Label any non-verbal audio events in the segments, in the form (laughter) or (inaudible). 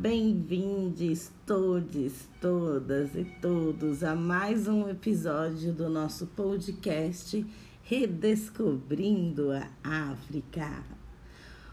bem-vindos todos, todas e todos a mais um episódio do nosso podcast Redescobrindo a África.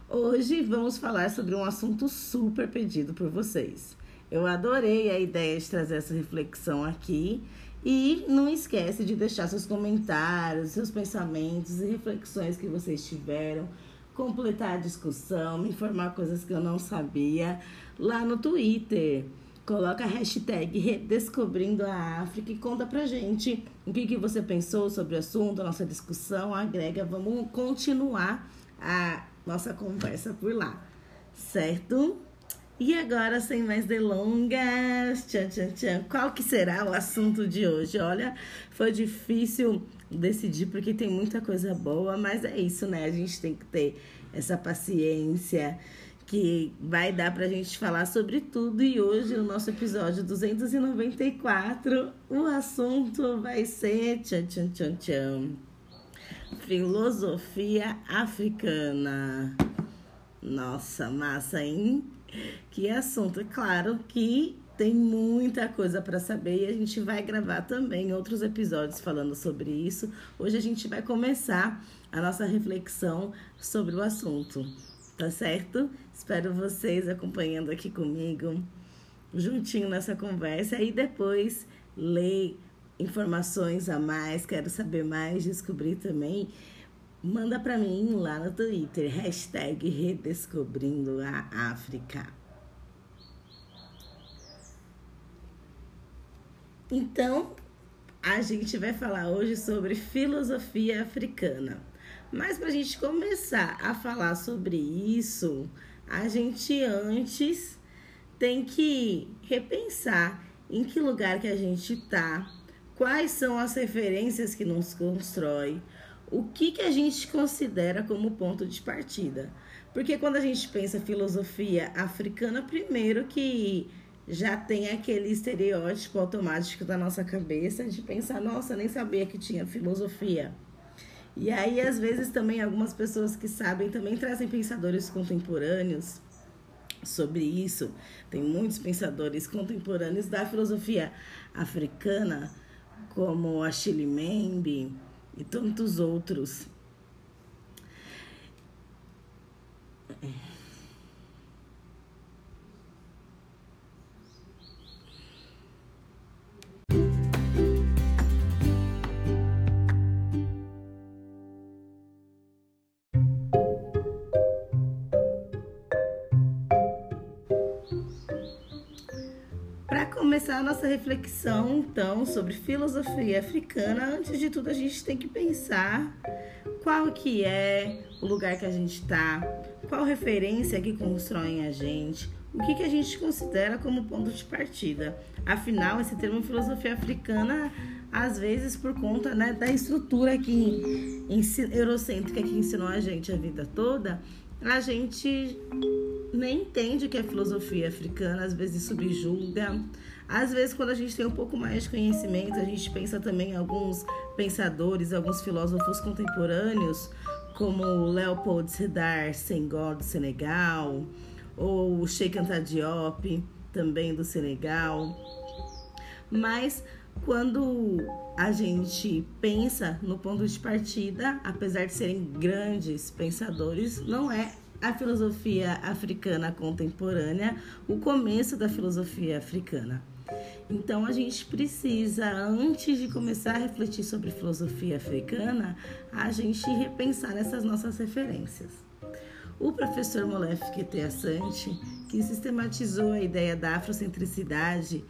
Hoje vamos falar sobre um assunto super pedido por vocês. Eu adorei a ideia de trazer essa reflexão aqui e não esquece de deixar seus comentários, seus pensamentos e reflexões que vocês tiveram completar a discussão, me informar coisas que eu não sabia lá no Twitter. Coloca a hashtag Redescobrindo a África e conta pra gente o que, que você pensou sobre o assunto, a nossa discussão. Agrega, vamos continuar a nossa conversa por lá, certo? E agora, sem mais delongas, tchan, tchan, tchan, qual que será o assunto de hoje? Olha, foi difícil decidir porque tem muita coisa boa, mas é isso, né? A gente tem que ter essa paciência que vai dar pra gente falar sobre tudo. E hoje, no nosso episódio 294, o assunto vai ser tchan, tchan, tchan, tchan, filosofia africana. Nossa, massa, hein? Que assunto. É claro que tem muita coisa para saber e a gente vai gravar também outros episódios falando sobre isso. Hoje a gente vai começar a nossa reflexão sobre o assunto, tá certo? Espero vocês acompanhando aqui comigo, juntinho nessa conversa e depois ler informações a mais, quero saber mais, descobrir também. Manda para mim lá no Twitter, hashtag Redescobrindo a África. Então, a gente vai falar hoje sobre filosofia africana. Mas para a gente começar a falar sobre isso, a gente antes tem que repensar em que lugar que a gente está, quais são as referências que nos constrói, o que, que a gente considera como ponto de partida. Porque quando a gente pensa filosofia africana, primeiro que já tem aquele estereótipo automático da nossa cabeça de pensar, nossa, nem sabia que tinha filosofia. E aí, às vezes, também algumas pessoas que sabem também trazem pensadores contemporâneos sobre isso. Tem muitos pensadores contemporâneos da filosofia africana, como Achille Mbembe, e tantos outros. Começar a nossa reflexão, então, sobre filosofia africana, antes de tudo a gente tem que pensar qual que é o lugar que a gente está, qual referência que constroem a gente, o que, que a gente considera como ponto de partida. Afinal, esse termo filosofia africana, às vezes por conta né, da estrutura que, eurocêntrica que ensinou a gente a vida toda, a gente nem entende o que é filosofia africana, às vezes subjuga, às vezes, quando a gente tem um pouco mais de conhecimento, a gente pensa também em alguns pensadores, alguns filósofos contemporâneos, como Leopold Sedar Senghor do Senegal, ou Sheikh Anta Diop, também do Senegal. Mas quando a gente pensa no ponto de partida, apesar de serem grandes pensadores, não é a filosofia africana contemporânea o começo da filosofia africana. Então a gente precisa, antes de começar a refletir sobre filosofia africana, a gente repensar essas nossas referências. O professor Molef Assante, que sistematizou a ideia da afrocentricidade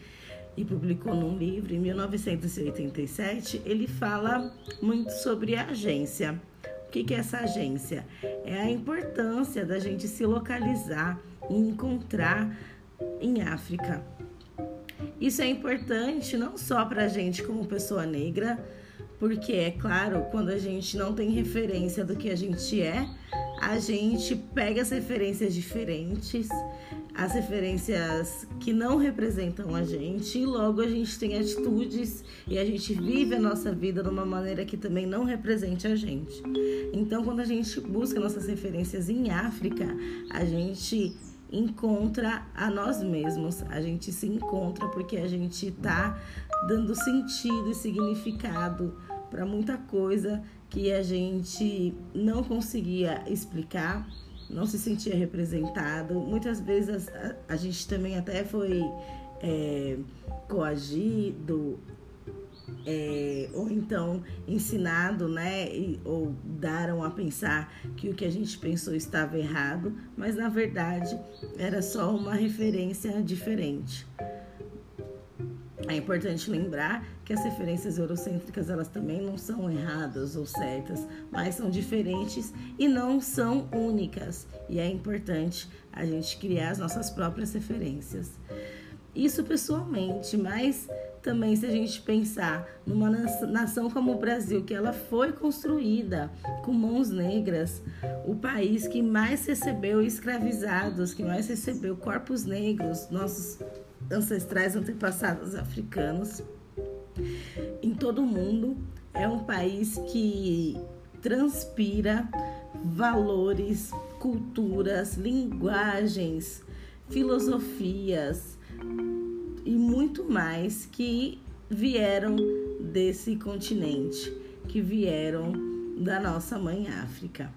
e publicou num livro em 1987, ele fala muito sobre a agência. O que é essa agência? É a importância da gente se localizar e encontrar em África isso é importante não só para a gente como pessoa negra, porque é claro, quando a gente não tem referência do que a gente é, a gente pega as referências diferentes, as referências que não representam a gente, e logo a gente tem atitudes e a gente vive a nossa vida de uma maneira que também não represente a gente. Então, quando a gente busca nossas referências em África, a gente encontra a nós mesmos, a gente se encontra porque a gente está dando sentido e significado para muita coisa que a gente não conseguia explicar, não se sentia representado. Muitas vezes a, a gente também até foi é, coagido é, ou então ensinado, né, e, ou daram a pensar que o que a gente pensou estava errado, mas na verdade era só uma referência diferente. É importante lembrar que as referências eurocêntricas elas também não são erradas ou certas, mas são diferentes e não são únicas. E é importante a gente criar as nossas próprias referências. Isso pessoalmente, mas também se a gente pensar numa nação como o Brasil, que ela foi construída com mãos negras, o país que mais recebeu escravizados, que mais recebeu corpos negros, nossos ancestrais antepassados africanos, em todo o mundo, é um país que transpira valores, culturas, linguagens, filosofias, e muito mais que vieram desse continente, que vieram da nossa mãe África.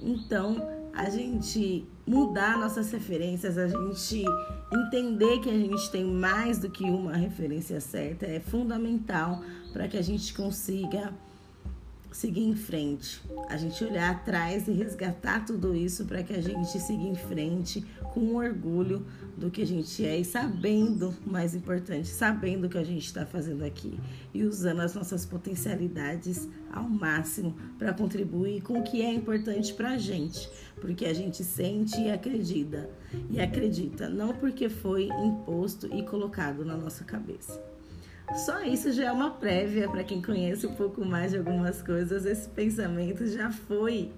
Então, a gente mudar nossas referências, a gente entender que a gente tem mais do que uma referência certa é fundamental para que a gente consiga seguir em frente, a gente olhar atrás e resgatar tudo isso para que a gente siga em frente com orgulho do que a gente é e sabendo, mais importante, sabendo o que a gente está fazendo aqui e usando as nossas potencialidades ao máximo para contribuir com o que é importante para a gente, porque a gente sente e acredita e acredita, não porque foi imposto e colocado na nossa cabeça. Só isso já é uma prévia para quem conhece um pouco mais de algumas coisas. Esse pensamento já foi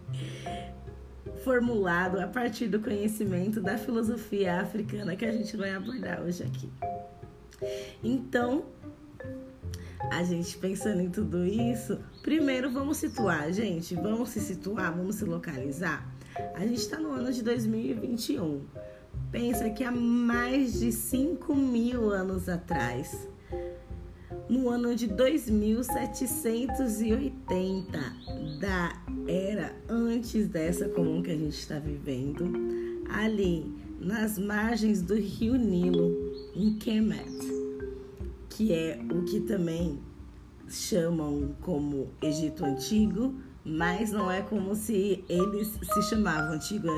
formulado a partir do conhecimento da filosofia africana que a gente vai abordar hoje aqui. Então, a gente pensando em tudo isso, primeiro vamos situar, gente, vamos se situar, vamos se localizar. A gente está no ano de 2021. Pensa que há mais de 5 mil anos atrás, no ano de 2780 da era antes dessa comum que a gente está vivendo, ali nas margens do rio Nilo, em Kemet, que é o que também chamam como Egito Antigo, mas não é como se eles se chamavam Antigo.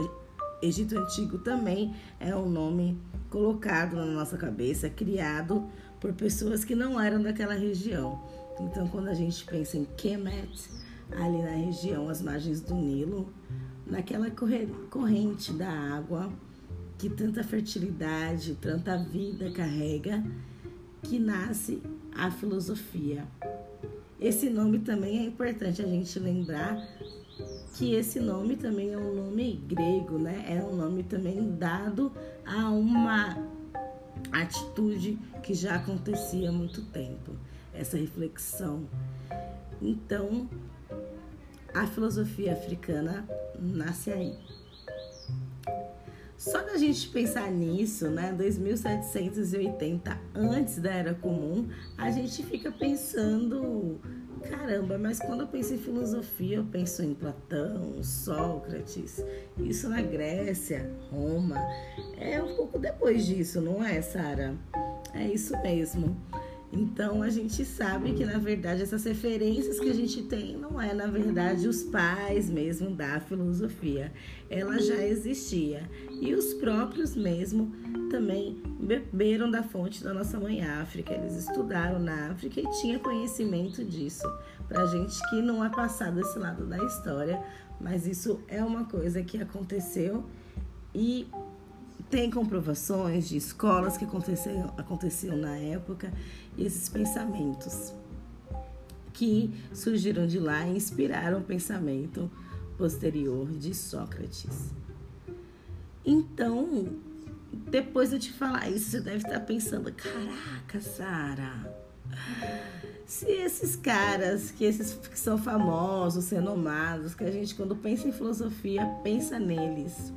Egito Antigo também é um nome colocado na nossa cabeça, criado por pessoas que não eram daquela região. Então, quando a gente pensa em Kemet, ali na região, às margens do Nilo, naquela corrente da água que tanta fertilidade, tanta vida carrega, que nasce a filosofia. Esse nome também é importante a gente lembrar que esse nome também é um nome grego, né? É um nome também dado a uma atitude que já acontecia há muito tempo, essa reflexão. Então, a filosofia africana nasce aí. Só da gente pensar nisso, né, 2780 antes da Era Comum, a gente fica pensando Caramba, mas quando eu penso em filosofia, eu penso em Platão, Sócrates, isso na Grécia, Roma. É um pouco depois disso, não é, Sara? É isso mesmo. Então a gente sabe que na verdade essas referências que a gente tem não é na verdade os pais mesmo da filosofia. Ela já existia e os próprios mesmo também beberam da fonte da nossa mãe África. Eles estudaram na África e tinha conhecimento disso. Pra gente que não é passado esse lado da história, mas isso é uma coisa que aconteceu e tem comprovações de escolas que aconteciam, aconteciam na época, esses pensamentos que surgiram de lá e inspiraram o pensamento posterior de Sócrates. Então, depois de eu te falar isso, você deve estar pensando: caraca, Sara, se esses caras, que esses que são famosos, renomados, que a gente quando pensa em filosofia, pensa neles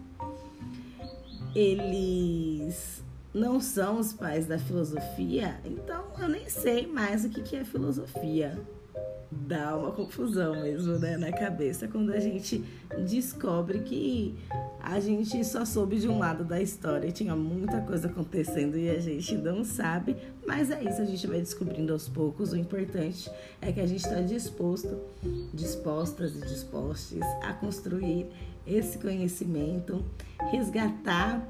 eles não são os pais da filosofia, então eu nem sei mais o que é filosofia. Dá uma confusão mesmo né, na cabeça quando a gente descobre que a gente só soube de um lado da história, tinha muita coisa acontecendo e a gente não sabe, mas é isso, a gente vai descobrindo aos poucos. O importante é que a gente está disposto, dispostas e dispostos a construir esse conhecimento, resgatar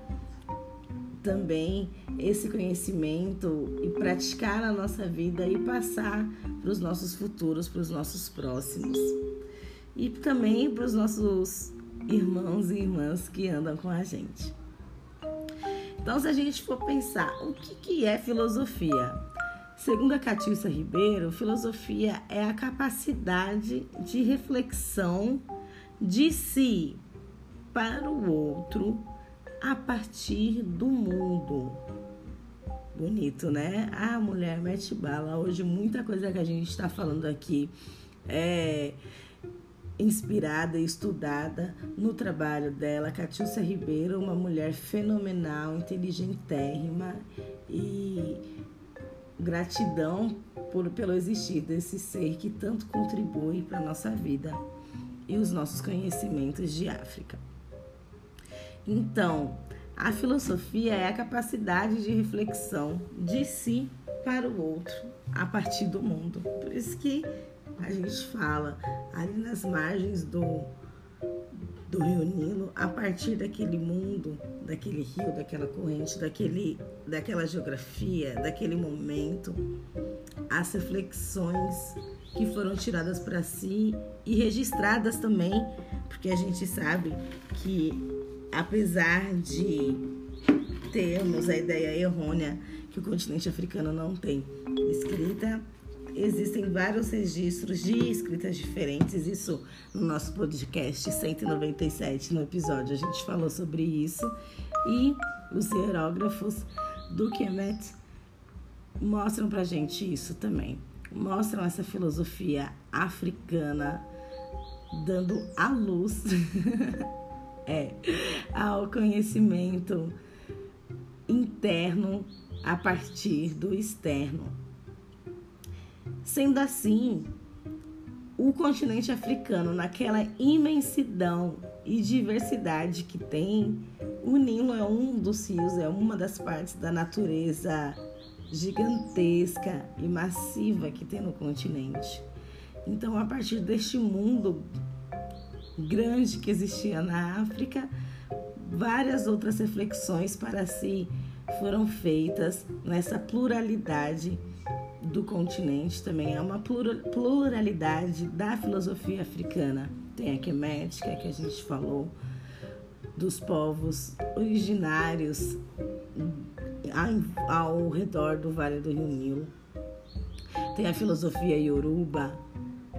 também esse conhecimento e praticar na nossa vida e passar para os nossos futuros, para os nossos próximos. E também para os nossos irmãos e irmãs que andam com a gente. Então, se a gente for pensar o que, que é filosofia, segundo a Catiúcia Ribeiro, filosofia é a capacidade de reflexão de si para o outro a partir do mundo. Bonito, né? Ah, mulher, mete bala. Hoje, muita coisa que a gente está falando aqui é inspirada e estudada no trabalho dela, Catiúcia Ribeiro, uma mulher fenomenal, inteligentérrima e gratidão por, pelo existir desse ser que tanto contribui para a nossa vida e os nossos conhecimentos de África. Então, a filosofia é a capacidade de reflexão de si para o outro a partir do mundo. Por isso que a gente fala ali nas margens do, do Rio Nilo, a partir daquele mundo, daquele rio, daquela corrente, daquele, daquela geografia, daquele momento, as reflexões que foram tiradas para si e registradas também, porque a gente sabe que apesar de termos a ideia errônea que o continente africano não tem escrita, existem vários registros de escritas diferentes. Isso no nosso podcast 197, no episódio, a gente falou sobre isso. E os hierógrafos do Kemet mostram pra gente isso também. Mostram essa filosofia africana dando a luz (laughs) é, ao conhecimento interno a partir do externo. Sendo assim, o continente africano, naquela imensidão e diversidade que tem, o Nilo é um dos rios, é uma das partes da natureza gigantesca e massiva que tem no continente. Então, a partir deste mundo grande que existia na África, várias outras reflexões para si foram feitas nessa pluralidade do continente também é uma pluralidade da filosofia africana. Tem a quemética que a gente falou dos povos originários ao redor do Vale do Rio Nilo. Tem a filosofia Yoruba,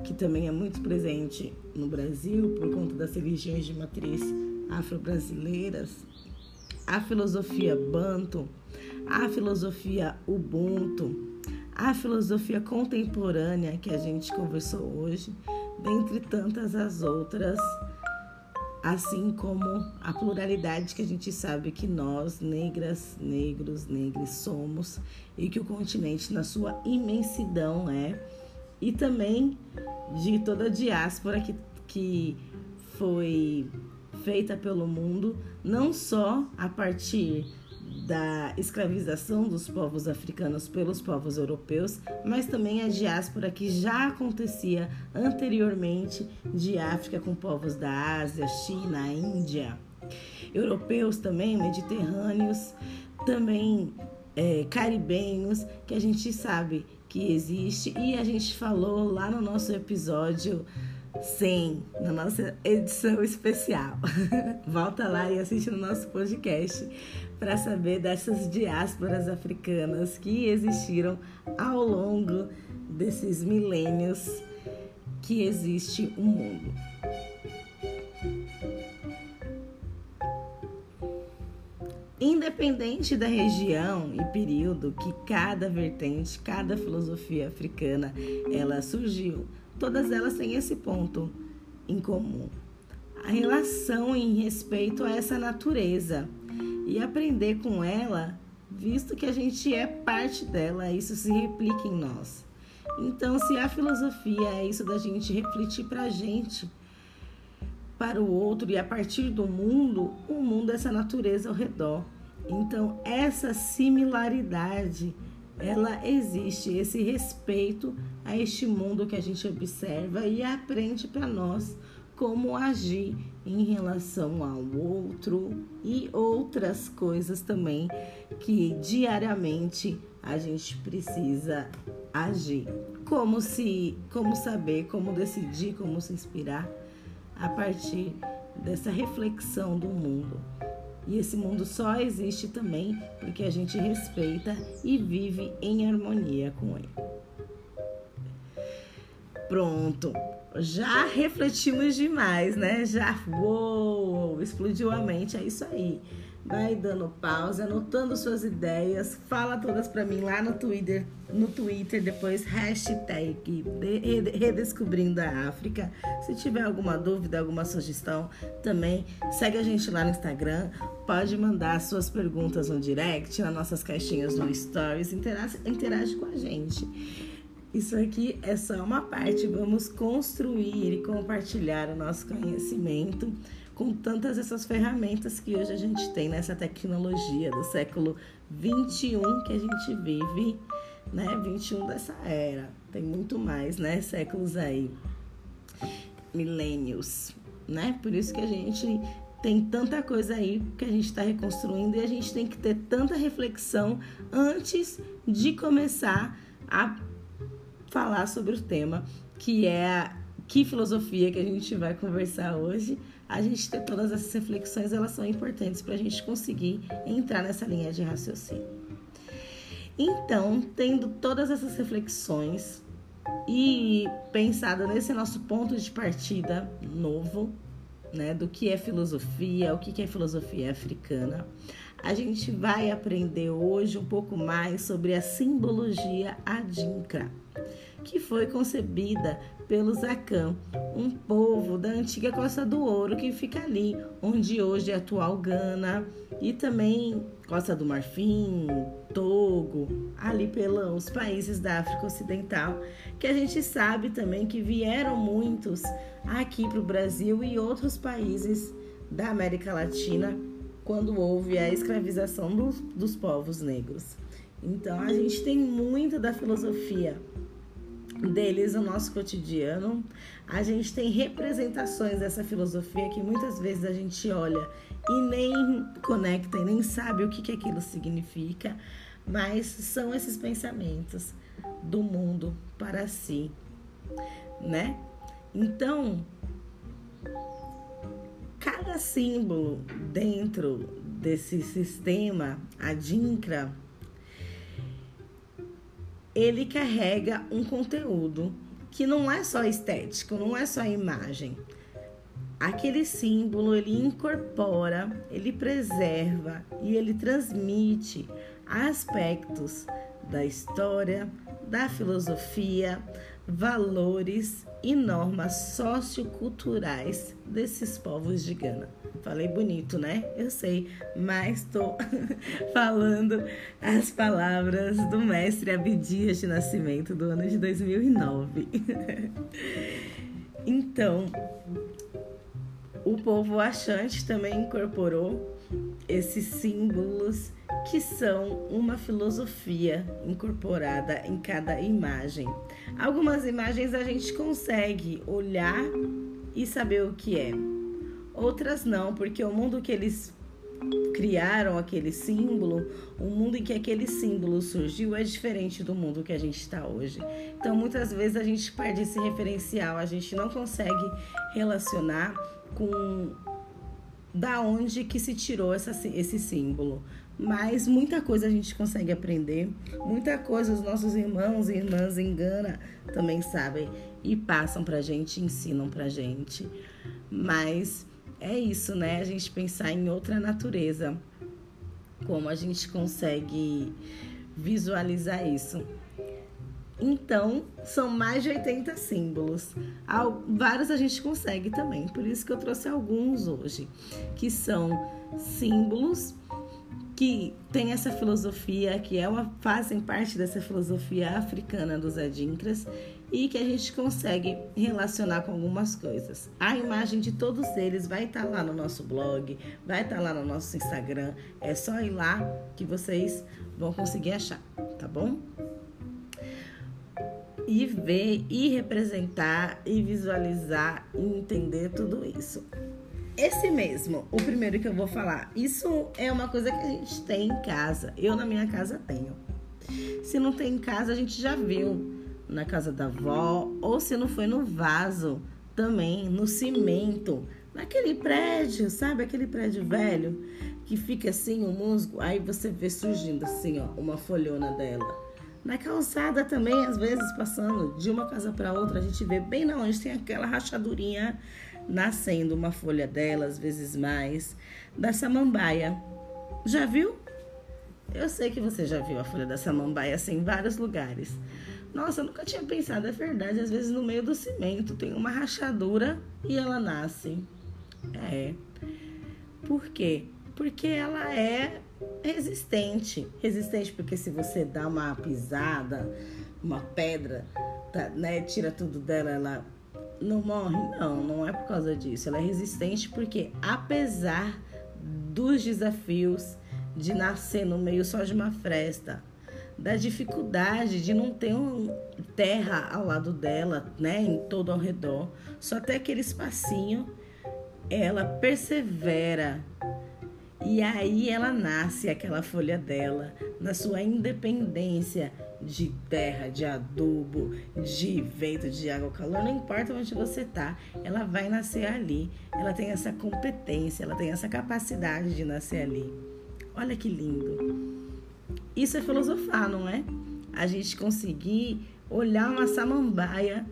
que também é muito presente no Brasil por conta das religiões de matriz afro-brasileiras, a filosofia Banto, a filosofia Ubuntu, a filosofia contemporânea que a gente conversou hoje, dentre tantas as outras, assim como a pluralidade que a gente sabe que nós, negras, negros, negros, somos e que o continente, na sua imensidão, é e também de toda a diáspora que, que foi feita pelo mundo, não só a partir da escravização dos povos africanos pelos povos europeus, mas também a diáspora que já acontecia anteriormente de África com povos da Ásia, China, Índia, europeus também, mediterrâneos, também é, caribenhos, que a gente sabe que existe e a gente falou lá no nosso episódio 100, na nossa edição especial. (laughs) Volta lá e assiste no nosso podcast para saber dessas diásporas africanas que existiram ao longo desses milênios que existe o mundo. Independente da região e período que cada vertente, cada filosofia africana ela surgiu, todas elas têm esse ponto em comum. A relação em respeito a essa natureza e aprender com ela, visto que a gente é parte dela, isso se replica em nós. Então, se a filosofia é isso da gente refletir para a gente, para o outro e a partir do mundo, o mundo é essa natureza ao redor. Então, essa similaridade, ela existe, esse respeito a este mundo que a gente observa e aprende para nós como agir em relação ao outro e outras coisas também que diariamente a gente precisa agir. Como se, como saber, como decidir, como se inspirar a partir dessa reflexão do mundo. E esse mundo só existe também porque a gente respeita e vive em harmonia com ele. Pronto, já refletimos demais, né? Já uou, explodiu a mente, é isso aí. Vai dando pausa, anotando suas ideias, fala todas para mim lá no Twitter, no Twitter, depois hashtag Redescobrindo a África. Se tiver alguma dúvida, alguma sugestão, também segue a gente lá no Instagram. Pode mandar suas perguntas no direct, nas nossas caixinhas no Stories, interage, interage com a gente. Isso aqui é só uma parte. Vamos construir e compartilhar o nosso conhecimento com tantas essas ferramentas que hoje a gente tem nessa tecnologia do século 21 que a gente vive, né? 21 dessa era. Tem muito mais, né? Séculos aí. Milênios, né? Por isso que a gente tem tanta coisa aí que a gente está reconstruindo e a gente tem que ter tanta reflexão antes de começar a falar sobre o tema que é a que filosofia que a gente vai conversar hoje a gente ter todas essas reflexões, elas são importantes para a gente conseguir entrar nessa linha de raciocínio. Então, tendo todas essas reflexões e pensado nesse nosso ponto de partida novo, né, do que é filosofia, o que é filosofia africana, a gente vai aprender hoje um pouco mais sobre a simbologia adinkra, que foi concebida pelos Akan, um povo da antiga Costa do Ouro que fica ali, onde hoje é a atual Gana, e também Costa do Marfim, Togo, ali pelos países da África Ocidental, que a gente sabe também que vieram muitos aqui para o Brasil e outros países da América Latina quando houve a escravização dos, dos povos negros. Então a gente tem muito da filosofia deles no nosso cotidiano. A gente tem representações dessa filosofia que muitas vezes a gente olha e nem conecta e nem sabe o que, que aquilo significa, mas são esses pensamentos do mundo para si, né? Então, cada símbolo dentro desse sistema, a Dinkra, ele carrega um conteúdo que não é só estético, não é só imagem. Aquele símbolo ele incorpora, ele preserva e ele transmite aspectos da história, da filosofia, valores e normas socioculturais desses povos de Gana. Falei bonito, né? Eu sei, mas estou (laughs) falando as palavras do mestre Abdias de Nascimento do ano de 2009. (laughs) então, o povo achante também incorporou esses símbolos que são uma filosofia incorporada em cada imagem. Algumas imagens a gente consegue olhar e saber o que é. Outras não, porque o mundo que eles criaram aquele símbolo, o mundo em que aquele símbolo surgiu é diferente do mundo que a gente está hoje. Então, muitas vezes a gente perde esse referencial, a gente não consegue relacionar com da onde que se tirou essa, esse símbolo. Mas muita coisa a gente consegue aprender, muita coisa os nossos irmãos e irmãs em Gana também sabem e passam pra gente, ensinam pra gente. Mas é isso, né? A gente pensar em outra natureza. Como a gente consegue visualizar isso? Então, são mais de 80 símbolos. Vários a gente consegue também, por isso que eu trouxe alguns hoje, que são símbolos que tem essa filosofia, que é uma, fazem parte dessa filosofia africana dos adinkras e que a gente consegue relacionar com algumas coisas. A imagem de todos eles vai estar tá lá no nosso blog, vai estar tá lá no nosso Instagram. É só ir lá que vocês vão conseguir achar, tá bom? E ver, e representar, e visualizar, e entender tudo isso. Esse mesmo, o primeiro que eu vou falar, isso é uma coisa que a gente tem em casa. Eu na minha casa tenho. Se não tem em casa, a gente já viu na casa da avó, ou se não foi no vaso, também no cimento, naquele prédio, sabe? Aquele prédio velho que fica assim o musgo, aí você vê surgindo assim, ó, uma folhona dela. Na calçada também, às vezes passando de uma casa para outra, a gente vê bem na onde tem aquela rachadurinha nascendo uma folha dela, às vezes mais, da samambaia. Já viu? Eu sei que você já viu a folha da samambaia assim em vários lugares. Nossa, eu nunca tinha pensado, é verdade. Às vezes no meio do cimento tem uma rachadura e ela nasce. É. Por quê? Porque ela é resistente. Resistente porque se você dá uma pisada, uma pedra, tá, né, tira tudo dela, ela não morre? Não, não é por causa disso. Ela é resistente porque apesar dos desafios de nascer no meio só de uma fresta, da dificuldade de não ter um terra ao lado dela, né, em todo ao redor, só até aquele espacinho, ela persevera e aí ela nasce aquela folha dela na sua independência de terra, de adubo, de vento, de água, calor, não importa onde você tá, ela vai nascer ali. Ela tem essa competência, ela tem essa capacidade de nascer ali. Olha que lindo. Isso é filosofar, não é? A gente conseguir olhar uma samambaia,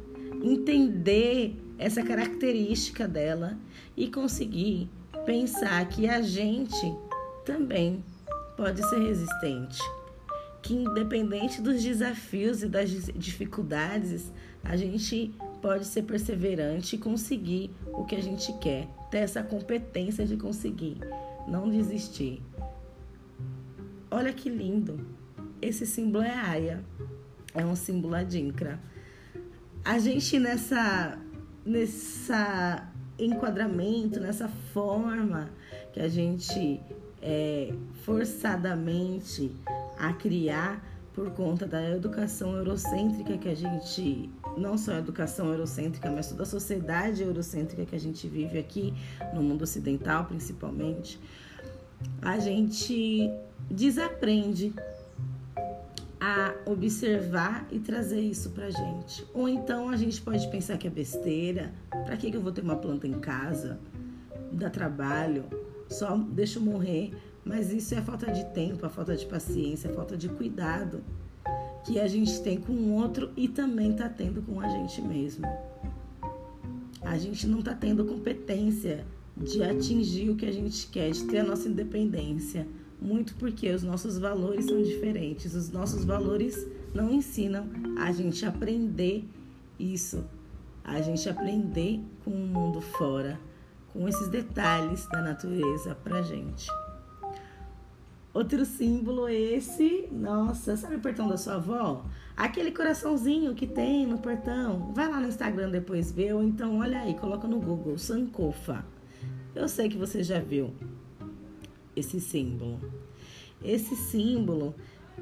entender essa característica dela e conseguir pensar que a gente também pode ser resistente. Que independente dos desafios e das dificuldades, a gente pode ser perseverante e conseguir o que a gente quer, ter essa competência de conseguir, não desistir. Olha que lindo. Esse símbolo é Aya. É um símbolo adinkra. A gente nessa nessa enquadramento, nessa forma que a gente é forçadamente a criar por conta da educação eurocêntrica que a gente, não só a educação eurocêntrica, mas toda a sociedade eurocêntrica que a gente vive aqui no mundo ocidental, principalmente, a gente desaprende a observar e trazer isso pra gente. Ou então a gente pode pensar que é besteira, pra que, que eu vou ter uma planta em casa? Dá trabalho, só deixa eu morrer. Mas isso é falta de tempo, a falta de paciência, a falta de cuidado que a gente tem com o outro e também tá tendo com a gente mesmo. A gente não tá tendo competência de atingir o que a gente quer, de ter a nossa independência. Muito porque os nossos valores são diferentes. Os nossos valores não ensinam a gente aprender isso, a gente aprender com o mundo fora, com esses detalhes da natureza pra gente. Outro símbolo esse, nossa, sabe o portão da sua avó? Aquele coraçãozinho que tem no portão. Vai lá no Instagram depois ver, ou então olha aí, coloca no Google, Sankofa. Eu sei que você já viu esse símbolo. Esse símbolo,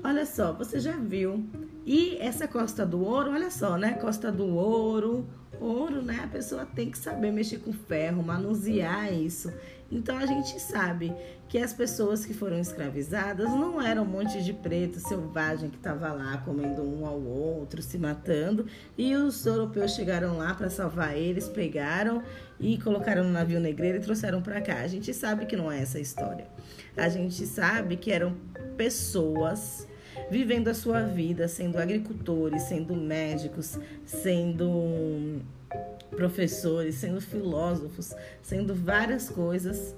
olha só, você já viu. E essa costa do ouro, olha só, né? Costa do ouro, ouro, né? A pessoa tem que saber mexer com ferro, manusear isso. Então a gente sabe que as pessoas que foram escravizadas não eram um monte de preto selvagem que estava lá comendo um ao outro, se matando, e os europeus chegaram lá para salvar eles, pegaram e colocaram no navio negreiro e trouxeram para cá. A gente sabe que não é essa história. A gente sabe que eram pessoas vivendo a sua vida, sendo agricultores, sendo médicos, sendo professores, sendo filósofos, sendo várias coisas.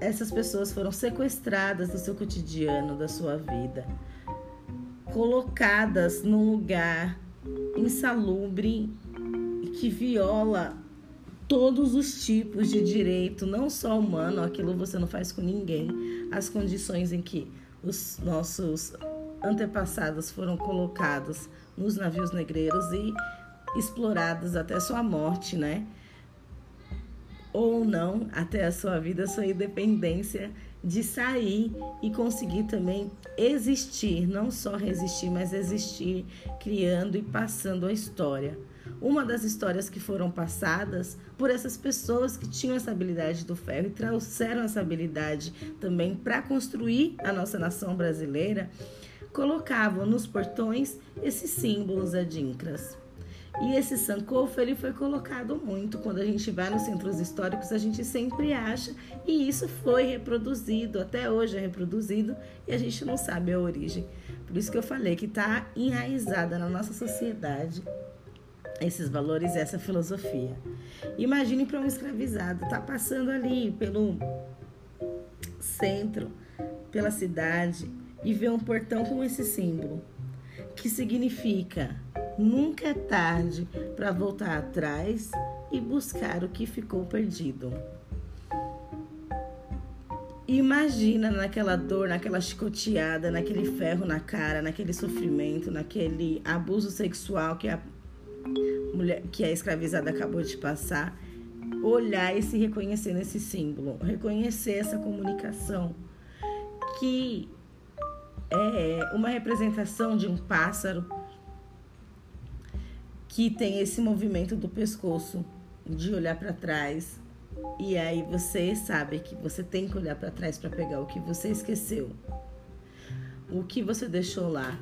Essas pessoas foram sequestradas do seu cotidiano, da sua vida, colocadas num lugar insalubre que viola todos os tipos de direito, não só humano, aquilo você não faz com ninguém, as condições em que os nossos antepassados foram colocados nos navios negreiros e explorados até sua morte, né? Ou não, até a sua vida, sua independência de sair e conseguir também existir, não só resistir, mas existir, criando e passando a história. Uma das histórias que foram passadas por essas pessoas que tinham essa habilidade do ferro e trouxeram essa habilidade também para construir a nossa nação brasileira, colocavam nos portões esses símbolos adinkras. E esse sankofa ele foi colocado muito quando a gente vai nos centros históricos, a gente sempre acha e isso foi reproduzido, até hoje é reproduzido e a gente não sabe a origem. Por isso que eu falei que está enraizada na nossa sociedade esses valores, essa filosofia. Imagine para um escravizado, tá passando ali pelo centro, pela cidade e vê um portão com esse símbolo, que significa Nunca é tarde para voltar atrás e buscar o que ficou perdido. Imagina naquela dor, naquela chicoteada, naquele ferro na cara, naquele sofrimento, naquele abuso sexual que a mulher que a escravizada acabou de passar, olhar e se reconhecer nesse símbolo, reconhecer essa comunicação que é uma representação de um pássaro que tem esse movimento do pescoço, de olhar para trás. E aí você sabe que você tem que olhar para trás para pegar o que você esqueceu. O que você deixou lá.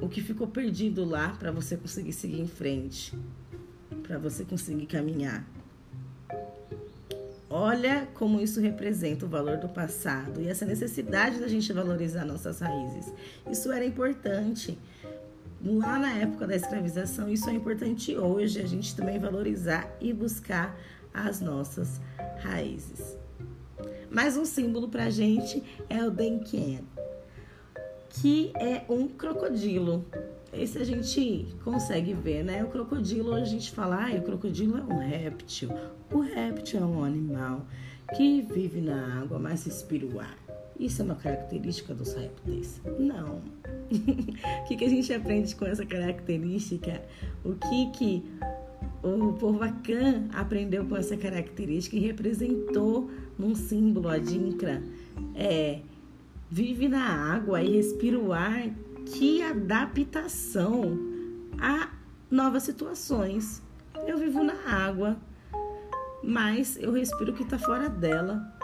O que ficou perdido lá para você conseguir seguir em frente, para você conseguir caminhar. Olha como isso representa o valor do passado e essa necessidade da gente valorizar nossas raízes. Isso era importante lá na época da escravização, isso é importante hoje, a gente também valorizar e buscar as nossas raízes. Mais um símbolo para a gente é o Denken, que é um crocodilo. Esse a gente consegue ver, né? O crocodilo, a gente fala, ah, o crocodilo é um réptil. O réptil é um animal que vive na água, mas respira o ar. Isso é uma característica dos répteis? Não. (laughs) o que, que a gente aprende com essa característica? O que, que o povo Akan aprendeu com essa característica e representou num símbolo adinkra? É, vive na água e respira o ar. Que adaptação a novas situações. Eu vivo na água, mas eu respiro o que está fora dela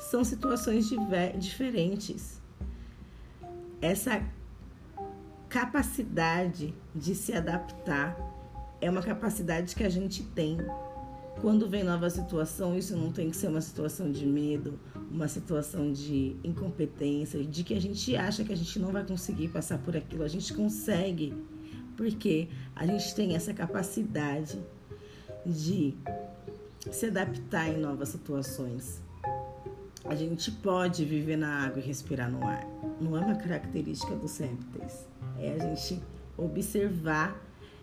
são situações diferentes. Essa capacidade de se adaptar é uma capacidade que a gente tem. Quando vem nova situação, isso não tem que ser uma situação de medo, uma situação de incompetência, de que a gente acha que a gente não vai conseguir passar por aquilo. A gente consegue, porque a gente tem essa capacidade de se adaptar em novas situações. A gente pode viver na água e respirar no ar. Não é uma característica dos répteis. É a gente observar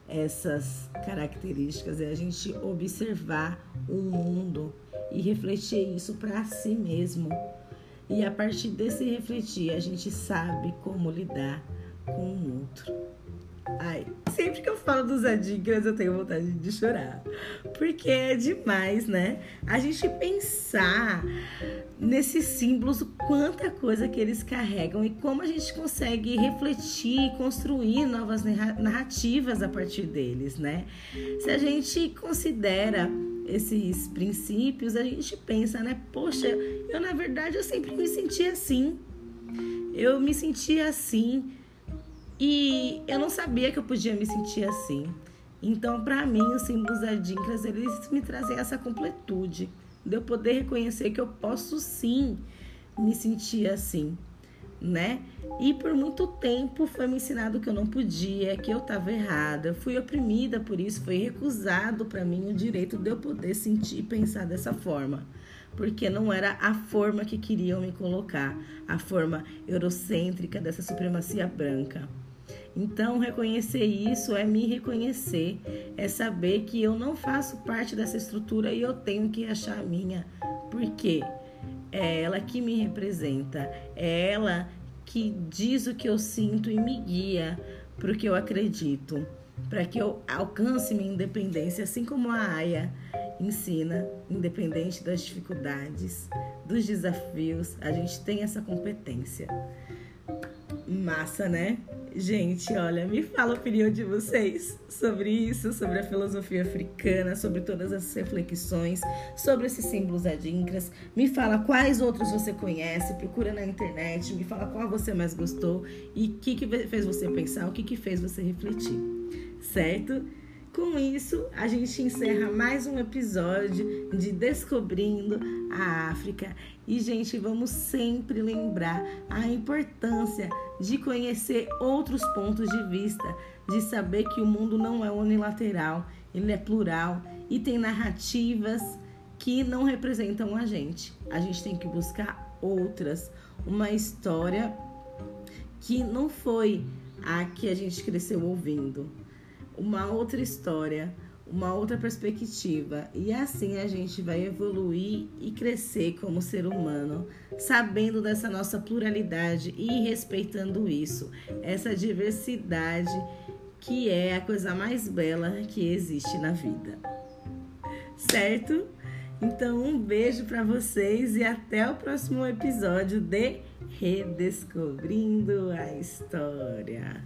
essas características, é a gente observar o mundo e refletir isso para si mesmo. E a partir desse refletir, a gente sabe como lidar com o outro. Ai, sempre que eu falo dos adígras, eu tenho vontade de chorar. Porque é demais, né? A gente pensar nesses símbolos, quanta coisa que eles carregam e como a gente consegue refletir e construir novas narrativas a partir deles, né? Se a gente considera esses princípios, a gente pensa, né? Poxa, eu na verdade eu sempre me senti assim. Eu me sentia assim e eu não sabia que eu podia me sentir assim. Então, para mim, os símbolos adinkras, eles me trazem essa completude de eu poder reconhecer que eu posso sim me sentir assim, né? E por muito tempo foi me ensinado que eu não podia, que eu estava errada. Eu fui oprimida por isso, foi recusado para mim o direito de eu poder sentir e pensar dessa forma. Porque não era a forma que queriam me colocar, a forma eurocêntrica dessa supremacia branca. Então, reconhecer isso é me reconhecer, é saber que eu não faço parte dessa estrutura e eu tenho que achar a minha. Por quê? É ela que me representa, é ela que diz o que eu sinto e me guia para o que eu acredito, para que eu alcance minha independência, assim como a Aya ensina, independente das dificuldades, dos desafios, a gente tem essa competência. Massa, né? Gente, olha, me fala a opinião de vocês sobre isso, sobre a filosofia africana, sobre todas essas reflexões, sobre esses símbolos adinkras. Me fala quais outros você conhece, procura na internet, me fala qual você mais gostou e o que, que fez você pensar, o que, que fez você refletir, certo? Com isso, a gente encerra mais um episódio de Descobrindo a África. E, gente, vamos sempre lembrar a importância de conhecer outros pontos de vista, de saber que o mundo não é unilateral, ele é plural e tem narrativas que não representam a gente. A gente tem que buscar outras, uma história que não foi a que a gente cresceu ouvindo uma outra história, uma outra perspectiva. E assim a gente vai evoluir e crescer como ser humano, sabendo dessa nossa pluralidade e respeitando isso, essa diversidade que é a coisa mais bela que existe na vida. Certo? Então, um beijo para vocês e até o próximo episódio de Redescobrindo a História.